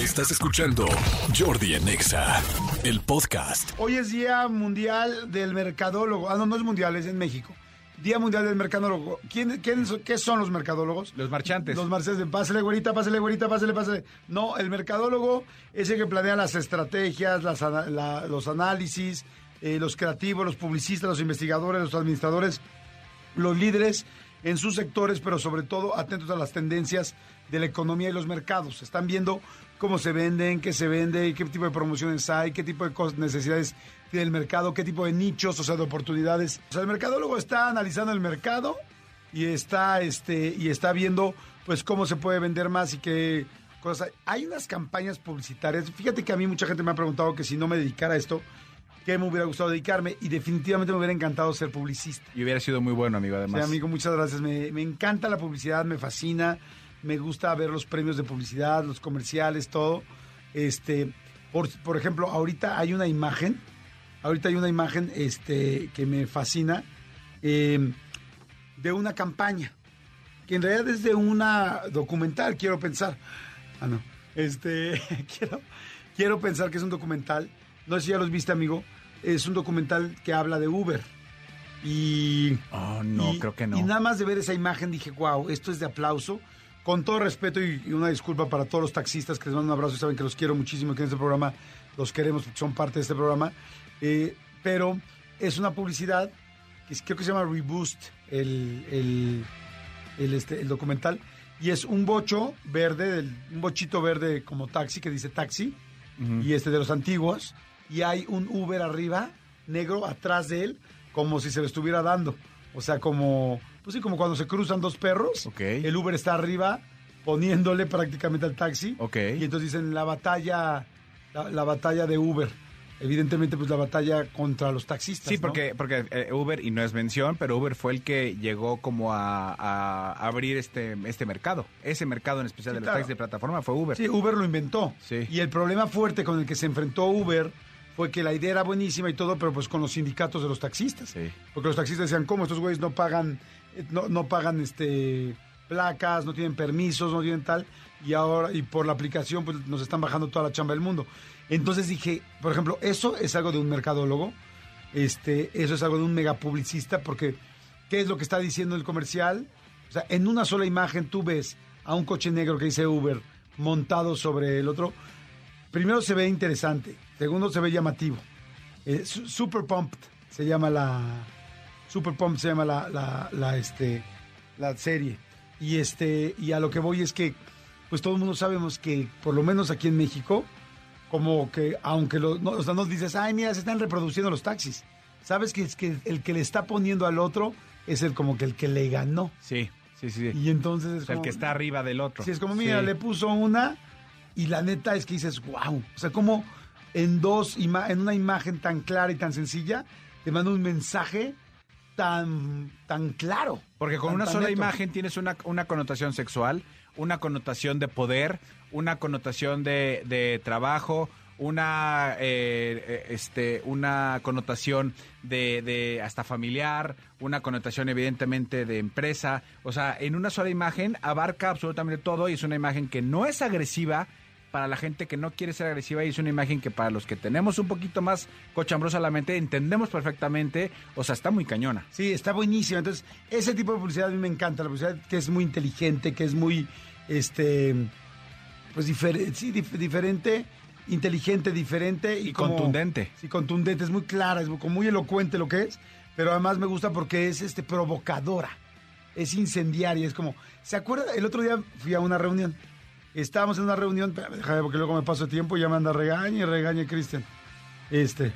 Estás escuchando Jordi en Exa, el podcast. Hoy es Día Mundial del Mercadólogo. Ah, no, no es mundial, es en México. Día Mundial del Mercadólogo. ¿Quién, quién, ¿Qué son los mercadólogos? Los marchantes. Los marchantes. Pásale, güerita, pásale, güerita, pásale, pásale. No, el mercadólogo es el que planea las estrategias, las ana- la- los análisis, eh, los creativos, los publicistas, los investigadores, los administradores, los líderes en sus sectores, pero sobre todo atentos a las tendencias de la economía y los mercados. Están viendo cómo se venden, qué se vende, qué tipo de promociones hay, qué tipo de necesidades tiene el mercado, qué tipo de nichos, o sea, de oportunidades. O sea, el mercadólogo está analizando el mercado y está, este, y está viendo, pues, cómo se puede vender más y qué cosas hay. Hay unas campañas publicitarias. Fíjate que a mí mucha gente me ha preguntado que si no me dedicara a esto, ¿qué me hubiera gustado dedicarme? Y definitivamente me hubiera encantado ser publicista. Y hubiera sido muy bueno, amigo, Sí, además. amigo, muchas gracias. Me, me encanta la publicidad, me fascina. Me gusta ver los premios de publicidad, los comerciales, todo. Este, por, por ejemplo, ahorita hay una imagen, ahorita hay una imagen este, que me fascina eh, de una campaña, que en realidad es de una documental, quiero pensar. Ah, no. Este, quiero, quiero pensar que es un documental. No sé si ya los viste, amigo. Es un documental que habla de Uber. Y Oh, no, y- creo que no. Y nada más de ver esa imagen dije, wow, esto es de aplauso. Con todo respeto y, y una disculpa para todos los taxistas que les mando un abrazo y saben que los quiero muchísimo, que en este programa los queremos porque son parte de este programa. Eh, pero es una publicidad que creo que se llama Reboost, el, el, el, este, el documental. Y es un bocho verde, del- un bochito verde como taxi, que dice taxi, y este de los antiguos. Y hay un Uber arriba, negro, atrás de él, como si se lo estuviera dando. O sea, como, pues sí, como cuando se cruzan dos perros. El Uber está arriba, poniéndole prácticamente al taxi. Y entonces dicen la batalla, la, la batalla de Uber. Evidentemente, pues la batalla contra los taxistas. Sí, ¿no? porque, porque eh, Uber, y no es mención, pero Uber fue el que llegó como a, a abrir este, este mercado. Ese mercado en especial Sí, de los claro. taxis de plataforma fue Uber. Sí, Uber lo inventó. Sí. Y el problema fuerte con el que se enfrentó Uber fue que la idea era buenísima y todo, pero pues con los sindicatos de los taxistas. Sí. Porque los taxistas decían, ¿cómo? Estos güeyes no pagan, no, pagan este placas, no tienen permisos, no tienen tal, y ahora, y por la aplicación, pues nos están bajando toda la chamba del mundo. Entonces dije, por ejemplo, eso es algo de un mercadólogo, este, eso es algo de un megapublicista, porque ¿qué es lo que está diciendo el comercial? O sea, en una sola imagen tú ves a un coche negro que dice Uber montado sobre el otro. Primero se ve interesante, segundo se ve llamativo. Eh, su- Super Pumped se llama la Super Pumped se llama la, la, la, este la serie. Y este y a lo que voy es que pues todo el mundo sabemos que por lo menos aquí en México como que aunque lo, no, o sea, no dices, "Ay, mira, se están reproduciendo los taxis." Sabes que es que el que le está poniendo al otro es el como que el que le ganó. Sí, sí, sí. Y entonces es O sea, el como- que está arriba del otro. Sí, es como, mira, Sí. le puso una y la neta es que dices, wow. O sea, como en dos, en una imagen tan clara y tan sencilla, te manda un mensaje tan, tan claro. Porque con tan- una tan sola neto. imagen tienes una, una connotación sexual, una connotación de poder, una connotación de, de trabajo, una eh, eh, este una connotación de, de hasta familiar, una connotación evidentemente de empresa. O sea, en una sola imagen abarca absolutamente todo y es una imagen que no es agresiva para la gente que no quiere ser agresiva y es una imagen que para los que tenemos un poquito más cochambrosa la mente entendemos perfectamente. O sea, está muy cañona. Sí, está buenísimo. Entonces, ese tipo de publicidad a mí me encanta. La publicidad que es muy inteligente, que es muy, este, pues diferente, sí, dif- diferente, inteligente, diferente y, Y como- contundente. Sí, contundente, es muy clara, es muy, muy elocuente lo que es, pero además me gusta porque es este provocadora, es incendiaria, es como, ¿se acuerda? El otro día fui a una reunión, estábamos en una reunión, déjame porque luego me paso tiempo y ya me anda regañe y regañe Cristian. Este.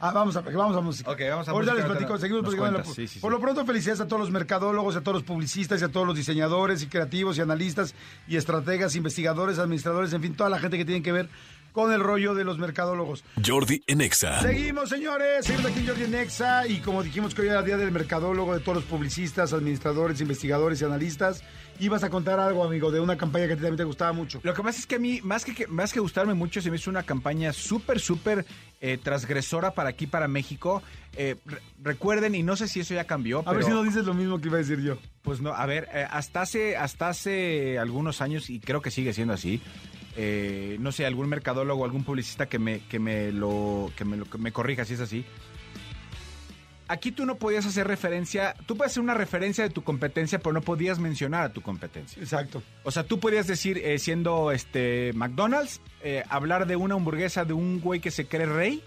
Ah, vamos a, vamos a música. Ok, vamos a Ahorita música, les platico, seguimos platicando. cuentas, sí, sí, Por sí. lo pronto, felicidades a todos los mercadólogos, a todos los publicistas, y a todos los diseñadores y creativos y analistas y estrategas, investigadores, administradores, en fin, toda la gente que tiene que ver con el rollo de los mercadólogos. Jordi en Exa. Seguimos, señores. Seguimos aquí en Jordi en Exa. Y como dijimos que hoy era día del mercadólogo, de todos los publicistas, administradores, investigadores y analistas. Ibas a contar algo, amigo, de una campaña que a ti también te gustaba mucho. Lo que pasa es que a mí, más que, que- más que gustarme mucho, se me hizo una campaña súper, súper eh, transgresora para aquí, para México. Eh, re- recuerden, y no sé si eso ya cambió, A pero... ver si no dices lo mismo que iba a decir yo. Pues no, a ver, eh, hasta hace hasta hace algunos años, y creo que sigue siendo así, eh, no sé, algún mercadólogo, algún publicista que me, que me lo, que me lo, que me corrija si es así. Aquí tú no podías hacer referencia, tú puedes hacer una referencia de tu competencia, pero no podías mencionar a tu competencia. Exacto. O sea, tú podías decir, eh, siendo este McDonald's, eh, hablar de una hamburguesa de un güey que se cree rey,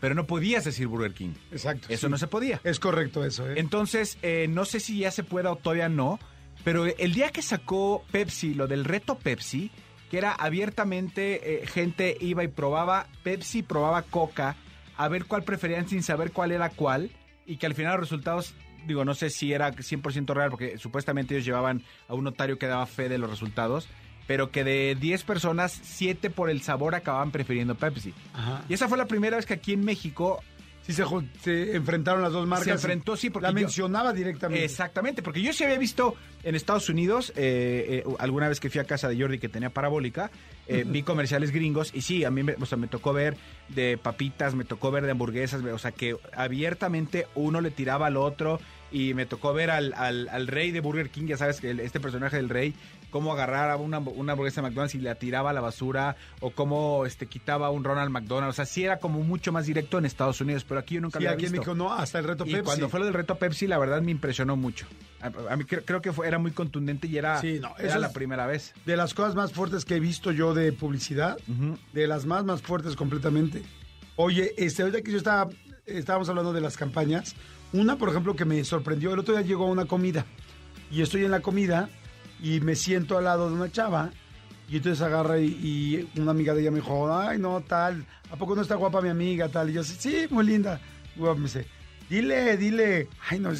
pero no podías decir Burger King. Exacto. Eso sí. no se podía. Es correcto eso, ¿eh? Entonces, eh, no sé si ya se pueda o todavía no, pero el día que sacó Pepsi, lo del reto Pepsi, que era abiertamente, eh, gente iba y probaba Pepsi, probaba Coca, a ver cuál preferían sin saber cuál era cuál, y que al final los resultados, digo, no sé si era 100% real, porque supuestamente ellos llevaban a un notario que daba fe de los resultados, pero que de 10 personas, 7 por el sabor acababan prefiriendo Pepsi. Ajá. Y esa fue la primera vez que aquí en México Sí, se, enfrentaron las dos marcas. se enfrentó, sí, porque La yo- mencionaba directamente. Exactamente, porque yo sí había visto en Estados Unidos, eh, eh, alguna vez que fui a casa de Jordi que tenía parabólica, eh, vi comerciales gringos y sí, a mí me, o sea, me tocó ver de papitas, me tocó ver de hamburguesas, o sea, que abiertamente uno le tiraba al otro y me tocó ver al, al- al rey de Burger King, ya sabes, que este personaje del rey, cómo agarraba una, una hamburguesa de McDonald's y la tiraba a la basura o cómo este, quitaba un Ronald McDonald, o sea, sí era como mucho más directo en Estados Unidos, pero aquí yo nunca Sí, lo había aquí en visto. México no, hasta el reto Y Pepsi. cuando fue lo del reto Pepsi, la verdad me impresionó mucho. A, a mí creo, creo que fue, era muy contundente y era, Sí, no, era eso la primera vez. De las cosas más fuertes que he visto yo de publicidad, de las más, más fuertes completamente. Oye, este, ahorita que yo estaba, estábamos hablando de las campañas, una, por ejemplo, que me sorprendió, el otro día llegó a una comida y estoy en la comida y me siento al lado de una chava y entonces agarra y, y una amiga de ella me dijo, ay, no, tal, ¿a poco no está guapa mi amiga, tal? Y yo, sí, sí, muy linda. Y me dice, dile, dile, ay, no,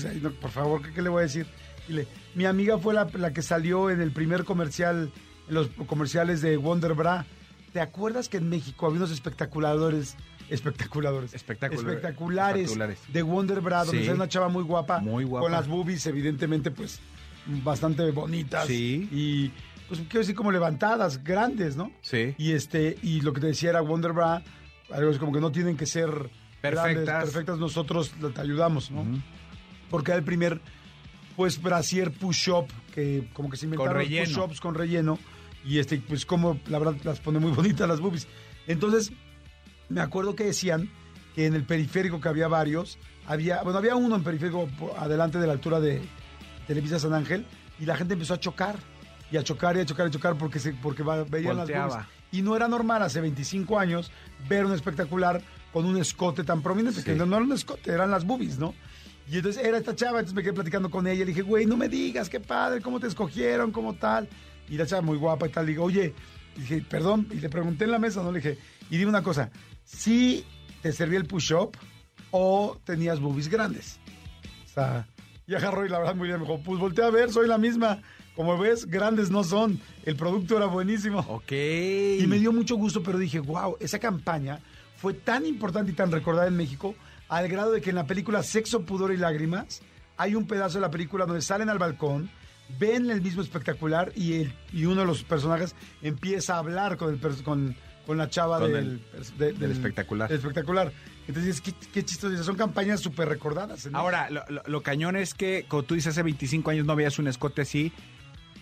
por favor, ¿qué, qué le voy a decir? Dile, mi amiga fue la, la que salió en el primer comercial, en los comerciales de Wonder Bra. ¿Te acuerdas que en México había unos espectaculadores, espectaculadores, Espectacular- espectaculares, espectaculares. de Wonder Bra, donde Sí. una chava muy guapa, Muy guapa. con las boobies evidentemente pues bastante bonitas Sí. y pues quiero decir como levantadas, grandes, ¿no? Sí. Y este y lo que te decía era Wonder Bra, algo es como que no tienen que ser Perfectas. grandes, perfectas, nosotros te ayudamos, ¿no? Porque era el primer pues brasier push-up que como que se inventaron push-ups con relleno y este pues como la verdad las pone muy bonitas las boobies. Entonces, me acuerdo que decían que en el periférico que había varios, había, bueno, había uno en periférico adelante de la altura de Televisa San Ángel y la gente empezó a chocar y a chocar y a chocar y a chocar porque se porque veían las boobies. Y no era normal hace 25 años ver un espectacular con un escote tan prominente, Sí. que no, no era un escote, eran las boobies, ¿no? Y entonces era esta chava, entonces me quedé platicando con ella. Le dije, güey, no me digas, qué padre, cómo te escogieron, cómo tal. Y la chava muy guapa y tal. Le digo, oye, y dije, perdón. Y le pregunté en la mesa, ¿no? Le dije, y dime una cosa, ¿sí te servía el push-up o tenías boobies grandes? O sea, y agarró y la verdad muy bien me dijo, pues voltea a ver, soy la misma. Como ves, grandes no son. El producto era buenísimo. Ok. Y me dio mucho gusto, pero dije, wow, esa campaña fue tan importante y tan recordada en México, al grado de que en la película Sexo, Pudor y Lágrimas, hay un pedazo de la película donde salen al balcón, ven el mismo espectacular y, el, y uno de los personajes empieza a hablar con, el, con, con la chava Con del, de- del espectacular. del espectacular. Entonces, qué, qué chistoso. Son campañas súper recordadas. Ahora, lo, lo- lo cañón es que, como tú dices, hace 25 años no veías un escote así.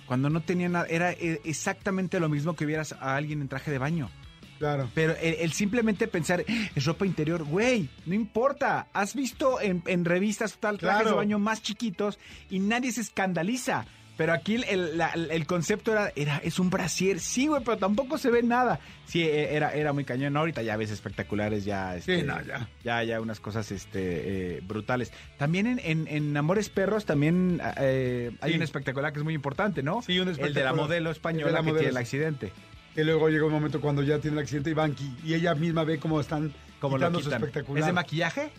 Cuando no tenía nada, era eh, exactamente lo mismo que vieras a alguien en traje de baño. Claro. Pero el, el simplemente pensar, "Ah, es ropa interior, güey, no importa. Has visto en, en revistas tal trajes Claro. de baño más chiquitos y nadie se escandaliza. Pero aquí el, el- la- el concepto era, era, es un brasier. Sí, güey, pero tampoco se ve nada. Sí, e- era, era muy cañón. No, ahorita ya ves espectaculares, ya. este, no, ya. Ya, ya unas cosas este, eh, brutales. También en, en- en Amores Perros también eh, hay Sí. un espectacular que es muy importante, ¿no? Sí, un El de la espectacular. modelo El de española la que modelo, tiene el sí. accidente. Y luego llega un momento cuando ya tiene el accidente y van qui- y ella misma ve cómo están Como lo quitando su espectacular. ¿Es de maquillaje?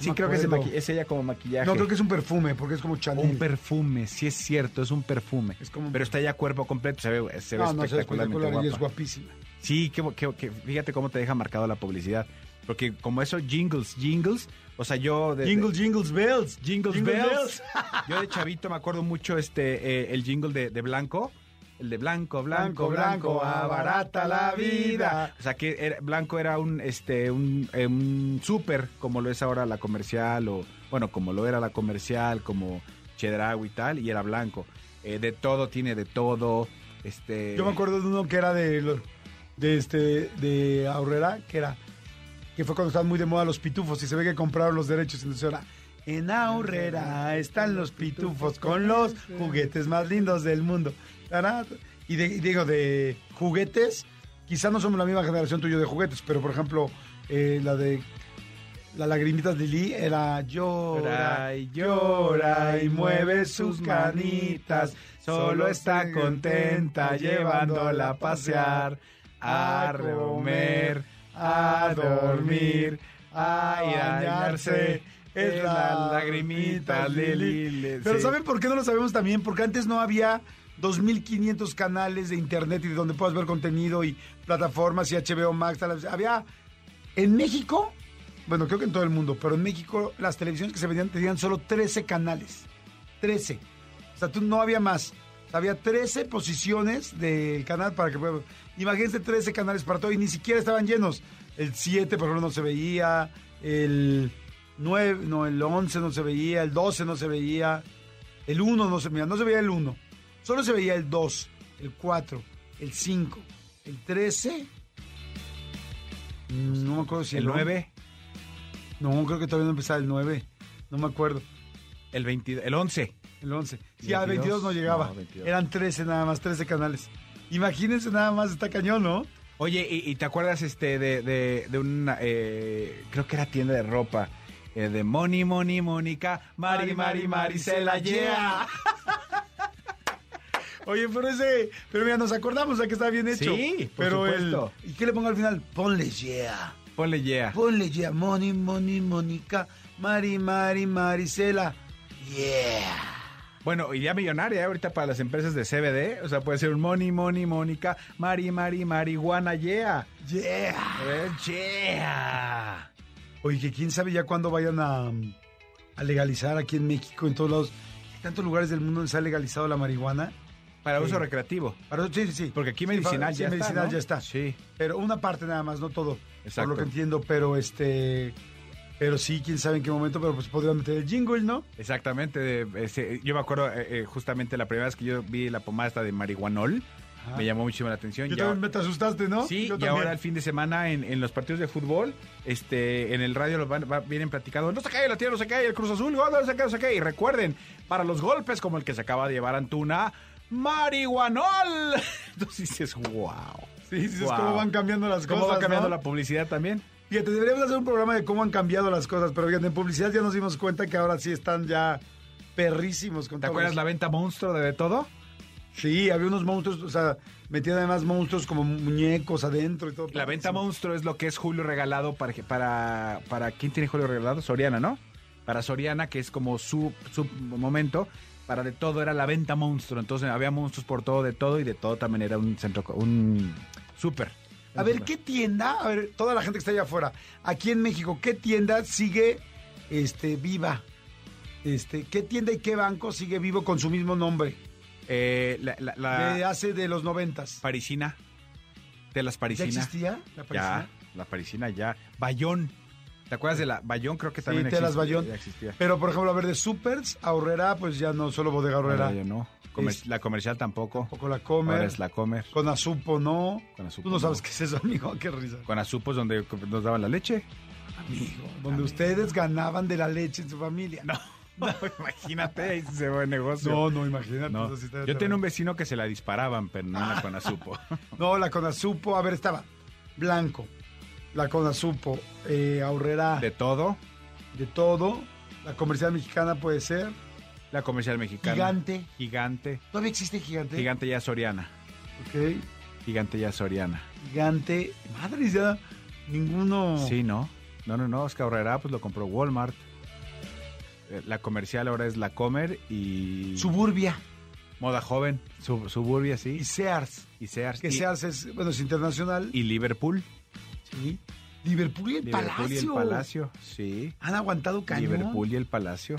Sí, creo que es, ella como maquillaje. No, creo que es un perfume, porque es como Chanel. Un perfume, sí es cierto, es un perfume. Es como un Pero está ya cuerpo completo, se ve, se no, espectacularmente espectacular y es guapísima. Sí, que, que- que- fíjate cómo te deja marcado la publicidad. Porque como eso, jingles, jingles, o sea, yo... de- Jingles, jingles, bells. Jingles Jingle Bells. Yo de chavito me acuerdo mucho este eh, el jingle de, de Blanco. El de Blanco, Blanco, Blanco, Blanco, abarata la vida. O sea que era- Blanco era un este un, eh, un súper, como lo es ahora la comercial, o bueno, como lo era la comercial, como Chedraui y tal, y era Blanco. Eh, de todo tiene de todo. Este, Yo me acuerdo de uno que era de, de este de Aurrera, que era que fue cuando estaban muy de moda los pitufos y se ve que compraron los derechos entonces ahora en Aurrera están los pitufos con los juguetes más lindos del mundo. Y, de- y digo de juguetes, quizá no somos la misma generación tuyo de juguetes, pero por ejemplo eh, la de la lagrimitas Lili era llora Llora y llora y mueve sus canitas. Solo está contenta llevándola a pasear, a comer, a dormir, a bañarse. Es la lagrimita Lili. Pero. ¿saben por qué no lo sabemos también? Porque antes no había 2.500 canales de internet y de donde puedas ver contenido y plataformas y HBO Max. Había en México, bueno, creo que en todo el mundo, pero en México las televisiones que se vendían tenían solo 13 canales. 13. O sea, tú no había más. Había 13 posiciones del canal para que puedas- Imagínense 13 canales para todo y ni siquiera estaban llenos. El 7, por ejemplo, no se veía. El 9, no, el 11 no se veía. El 12 no se veía. El 1 no se veía. No se veía el 1. Solo se veía el 2, el 4, el 5, el 13. mm, No me acuerdo si el 9, No, creo que todavía no empezaba el 9. No me acuerdo. el 20, el 11. El 11. Sí, al 22 22, no llegaba. no, 22. Eran 13 nada más, 13 canales. Imagínense nada más, está cañón, ¿no? Oye, ¿y, y te acuerdas este de, de, de una, eh, creo que era tienda de ropa, eh, de Moni, Moni, Mónica, Mari, Mari, Maricela, yeah. Oye, pero ese, pero mira, nos acordamos de que está bien hecho. Sí, por pero supuesto. el, ¿y qué le pongo al final? Ponle yeah. Ponle yeah. Ponle yeah, Moni, Moni, Mónica, Mari, Mari, Maricela. Yeah. Bueno, idea millonaria ¿eh? ahorita para las empresas de CBD, o sea, puede ser un Moni, Moni, Mónica, Mari, Mari, Marihuana, yeah. Yeah. Eh, yeah. Oye, que quién sabe ya cuándo vayan a, a legalizar aquí en México, en todos lados. Tantos lugares del mundo donde se ha legalizado la marihuana. Para Sí. uso recreativo. Para- sí, sí, sí. Porque aquí medicinal sí, ya está, medicinal ¿no? ya está. Sí. Pero una parte nada más, no todo. Exacto. Por lo que entiendo, pero este. Pero sí, quién sabe en qué momento, pero pues podrían meter el jingle, ¿no? Exactamente. ese- yo me acuerdo eh, eh, justamente la primera vez que yo vi la pomada esta de marihuanol, Ajá. me llamó muchísimo la atención. Yo Ya- también me te asustaste, ¿no? Sí, Yo y también. ahora el fin de semana en, en los partidos de fútbol, este, en el radio los van, va- vienen platicando, no se cae la tierra, no se cae el Cruz Azul, gol, no se cae, no se cae. Y recuerden, para los golpes como el que se acaba de llevar Antuna, marihuanol. Entonces dices, wow. Sí, sí, es cómo van cambiando las ¿Cómo cosas. va cambiando ¿no? la publicidad también? Fíjate, deberíamos hacer un programa de cómo han cambiado las cosas, pero fíjate, en publicidad ya nos dimos cuenta que ahora sí están ya perrísimos con ¿Te acuerdas eso. la venta monstruo de, de todo? Sí, había unos monstruos, o sea, metían además monstruos como muñecos adentro y todo. La venta padrísimo. monstruo es lo que es Julio regalado para, para, para ¿quién tiene Julio regalado? Soriana, ¿no? Para Soriana, que es como su, su momento, para de todo era la venta monstruo. Entonces había monstruos por todo, de todo, y de todo también era un centro, un súper. A ver, ¿qué tienda? A ver, toda la gente que está allá afuera, aquí en México, ¿qué tienda sigue este, viva? Este, ¿Qué tienda y qué banco sigue vivo con su mismo nombre? Eh, la, la- la de hace de los noventas. parisina, de las ¿Ya parisinas. existía la Ya, parisina? la parisina ya. Bayón. ¿Te acuerdas de la Bayón? Creo que Sí, también telas existe- Bayón. ya existía. Pero, por ejemplo, a ver, de Supers, Aurrera, pues ya no, solo Bodega. Ahora ya no. Comer- Es- la comercial tampoco. Poco la Comer. Ahora es la comer. Con Azupo, no. Con Azupo, Tú no sabes no. qué es eso, amigo. Qué risa. Con azupos donde nos daban la leche. Amigo. Donde ustedes ganaban de la leche en su familia. No, imagínate, ahí se va el negocio. No, no, imagínate. No. eso sí está de Yo tenía un vecino que se la disparaban, pero no era con azupo. No, la Conazupo, a ver, estaba Blanco, la Conazupo, eh, Aurrera, De de, todo, todo, la comercial mexicana puede ser, la comercial mexicana. Gigante, Gigante. ¿todavía existe Gigante? Gigante ya Soriana. Ok, Gigante ya Soriana. Gigante, madre, ya ninguno... Sí, ¿no? No, no, no, es que Aurrera pues lo compró Walmart. Eh, La comercial ahora es la Comer y Suburbia Moda Joven, Sub- Suburbia, sí. y Sears, Y Sears. que y, Sears es, bueno, es internacional. y Liverpool. Sí. Liverpool y el Liverpool Palacio. y el Palacio, sí. Han aguantado cañón. Liverpool y el Palacio.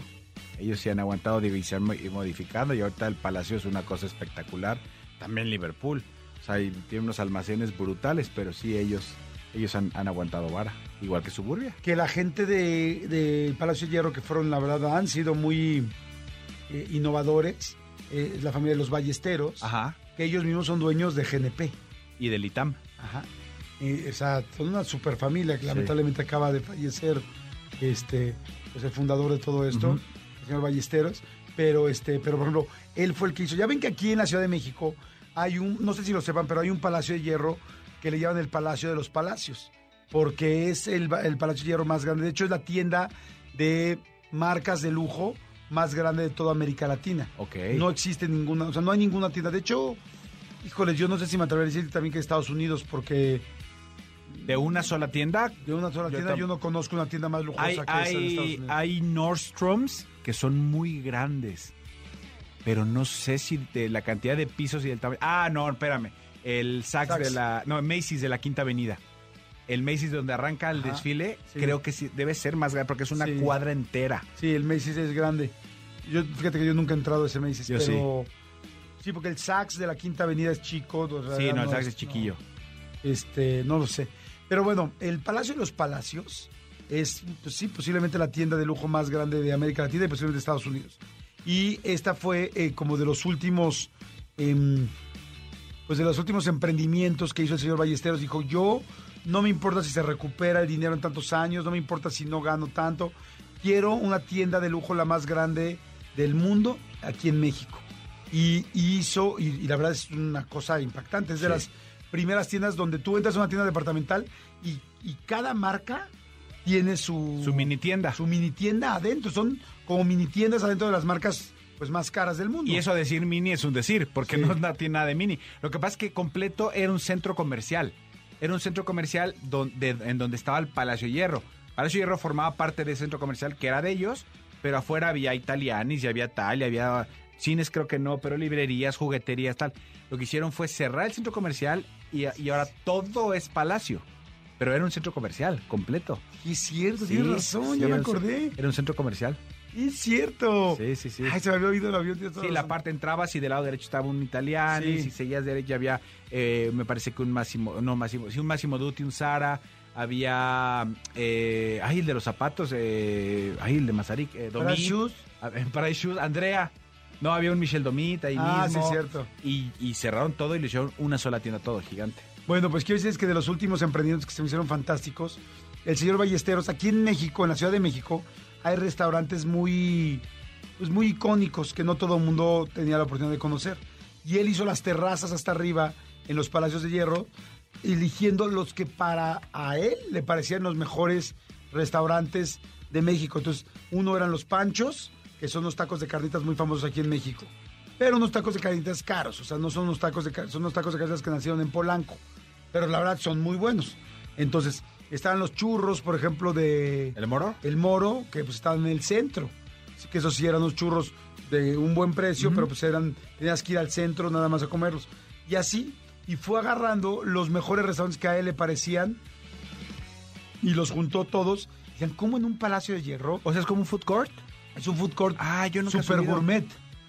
Ellos sí han aguantado división y modificando y ahorita el Palacio es una cosa espectacular. También Liverpool. O sea, tiene unos almacenes brutales, pero sí ellos ellos han, han aguantado vara, igual que Suburbia. que la gente de, de Palacio de Hierro, que fueron, la verdad, han sido muy eh, innovadores, eh, la familia de los Ballesteros, Ajá. que ellos mismos son dueños de GNP. Y del ITAM. Ajá. Y, o sea, son una super familia que lamentablemente acaba de fallecer este, pues el fundador de todo esto, el señor Ballesteros. Pero, este, pero, por ejemplo, él fue el que hizo. Ya ven que aquí en la Ciudad de México hay un, no sé si lo sepan, pero hay un palacio de hierro que le llaman el Palacio de los Palacios, porque es el, Palacio de Hierro más grande. De hecho, es la tienda de marcas de lujo más grande de toda América Latina. Ok. No existe ninguna, o sea, no hay ninguna tienda. De hecho, híjoles, yo no sé si me atrevería a decir también que Estados Unidos, porque De una sola tienda. de una sola Yo tienda yo no conozco una tienda más lujosa Hay, que esa de Estados hay, Unidos. hay Nordstroms que son muy grandes. Pero no sé si de la cantidad de pisos y del tamaño. Ah, no, espérame. El Saks, Saks. de la. No, Macy's de la Quinta Avenida. El Macy's donde arranca el Ajá, desfile, sí. creo que sí, debe ser más grande porque es una Sí. cuadra entera. Sí, el Macy's es grande. Yo, fíjate que yo nunca he entrado a ese Macy's, Yo pero... Sí. porque el Saks de la Quinta Avenida es chico. o sea, Sí, no, el Saks es- es chiquillo. no, este, no lo sé. Pero bueno, el Palacio de los Palacios es, pues sí, posiblemente la tienda de lujo más grande de América Latina y posiblemente de Estados Unidos. Y esta fue eh, como de los últimos, em, pues de los últimos emprendimientos que hizo el señor Ballesteros. Dijo, yo no me importa si se recupera el dinero en tantos años, no me importa si no gano tanto. Quiero una tienda de lujo la más grande del mundo aquí en México. Y, y hizo, y, y la verdad es una cosa impactante, es de Sí. las primeras tiendas donde tú entras a una tienda departamental y, y cada marca tiene su, Su mini tienda. su mini tienda adentro. Son como mini tiendas adentro de las marcas pues más caras del mundo. Y eso decir mini es un decir, porque Sí. no tiene nada de mini. Lo que pasa es que completo era un centro comercial. Era un centro comercial donde, en donde estaba el Palacio Hierro. Palacio Hierro formaba parte del centro comercial que era de ellos, pero afuera había italianis, y había tal, y había cines creo que no, pero librerías, jugueterías, tal. Lo que hicieron fue cerrar el centro comercial y, y ahora todo es Palacio. Pero era un centro comercial completo. Es cierto, Sí, tienes razón, sí, ya me acordé. Era un centro comercial. Es cierto. Sí, sí, sí. Ay, se me había oído el avión. Sí, la parte entrabas y del lado derecho estaba un italiano Sí. y si seguías derecho había, eh, me parece que un Máximo, no Máximo, sí, un Máximo Dutti, un Sara, había, eh, ay, el de los zapatos, eh, ay, el de Mazarik, eh, Para shoes. para shoes, Andrea, no, había un Michel Domit ahí Ah, mismo. sí, cierto. Y, y cerraron todo y le hicieron una sola tienda, todo gigante. Bueno, pues quiero decirles que de los últimos emprendimientos que se me hicieron fantásticos, el señor Ballesteros, aquí en México, en la Ciudad de México, hay restaurantes muy, pues muy icónicos que no todo el mundo tenía la oportunidad de conocer. Y él hizo las terrazas hasta arriba en los Palacios de Hierro, eligiendo los que para a él le parecían los mejores restaurantes de México. Entonces, uno eran los Panchos, que son los tacos de carnitas muy famosos aquí en México. Pero unos tacos de carnitas caros, o sea, no son unos tacos de car- son unos tacos de carnitas que nacieron en Polanco, pero la verdad son muy buenos. Entonces, estaban los churros, por ejemplo, de ¿El moro? el Moro, que pues estaban en el centro. Así que esos sí eran unos churros de un buen precio, pero pues eran, tenías que ir al centro nada más a comerlos. Y así, y fue agarrando los mejores restaurantes que a él le parecían y los juntó todos. Decían, ¿cómo en un palacio de hierro? O sea, es como un food court. Es un food court Ah, yo nunca he super gourmet.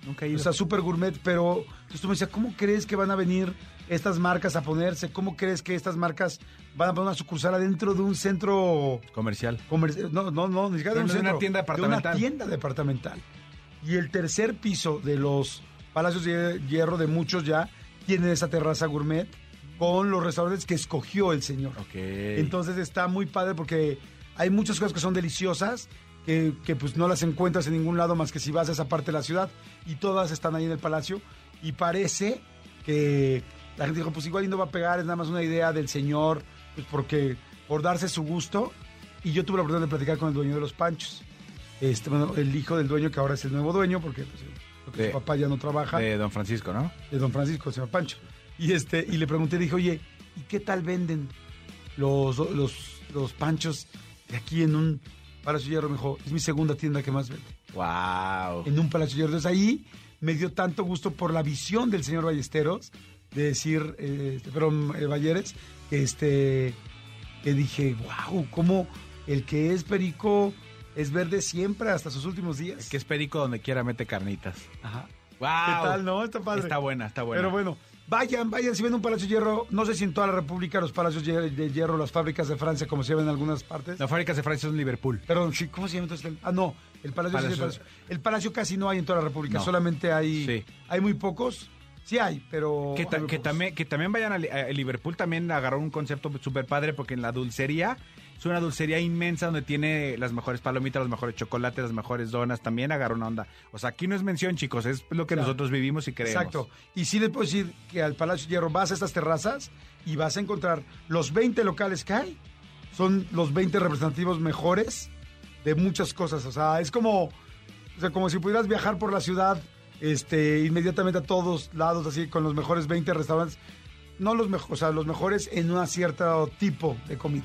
Nunca he ido. O sea, super gourmet, pero entonces tú me decías, ¿cómo crees que van a venir estas marcas a ponerse? ¿Cómo crees que estas marcas van a poner una sucursal adentro de un centro Comercial. comercial? No, no, no, ni siquiera de un de una centro, tienda De departamental. una tienda departamental. Y el tercer piso de los Palacios de Hierro de muchos ya tienen esa terraza gourmet con los restaurantes que escogió el señor. Ok. Entonces está muy padre porque hay muchas cosas que son deliciosas que, que, pues no las encuentras en ningún lado más que si vas a esa parte de la ciudad y todas están ahí en el palacio y parece que la gente dijo pues igual y no va a pegar, es nada más una idea del señor, pues porque por darse su gusto y yo tuve la oportunidad de platicar con el dueño de los panchos, este, bueno, el hijo del dueño que ahora es el nuevo dueño porque, pues, porque De- su papá ya no trabaja de Don Francisco, ¿no? de don Francisco, se llama Pancho. Y este, y le pregunté, dije, oye, ¿y qué tal venden los, los, los panchos de aquí en un Palacio Hierro? Me dijo, es mi segunda tienda que más vende. Wow. En un Palacio Hierro. Entonces ahí me dio tanto gusto por la visión del señor Ballesteros, de decir, eh, perdón, eh, Balleres, que este, que dije, wow, cómo el que es perico es verde siempre hasta sus últimos días. Que es perico donde quiera mete carnitas. Ajá. Wow. ¿Qué tal, no? Está padre. Está buena, está buena. Pero bueno, vayan, vayan, si ven un Palacio de Hierro, no sé si en toda la República los Palacios de Hierro, las fábricas de Francia, como se ven en algunas partes. Las fábricas de Francia son Liverpool. Perdón, sí, ¿cómo se llama entonces? el- Ah, no, el Palacio, Palacio. Palacio. El Palacio casi no hay en toda la República, No. solamente hay, Sí. hay muy pocos. Sí hay, pero... Que, ta- hay muy que pocos. también, que también vayan a, Li- a Liverpool, también agarró un concepto súper padre porque en la dulcería es una dulcería inmensa donde tiene las mejores palomitas, los mejores chocolates, las mejores donas, también agarró una onda. O sea, aquí no es mención, chicos, es lo que Claro. nosotros vivimos y creemos. Exacto. Y sí les puedo decir que al Palacio de Hierro vas a estas terrazas y vas a encontrar los 20 locales que hay. Son los 20 representativos mejores de muchas cosas. O sea, es como, o sea, como si pudieras viajar por la ciudad este, inmediatamente a todos lados, así, con los mejores 20 restaurantes. No los mejores, o sea, los mejores en un cierto tipo de comida.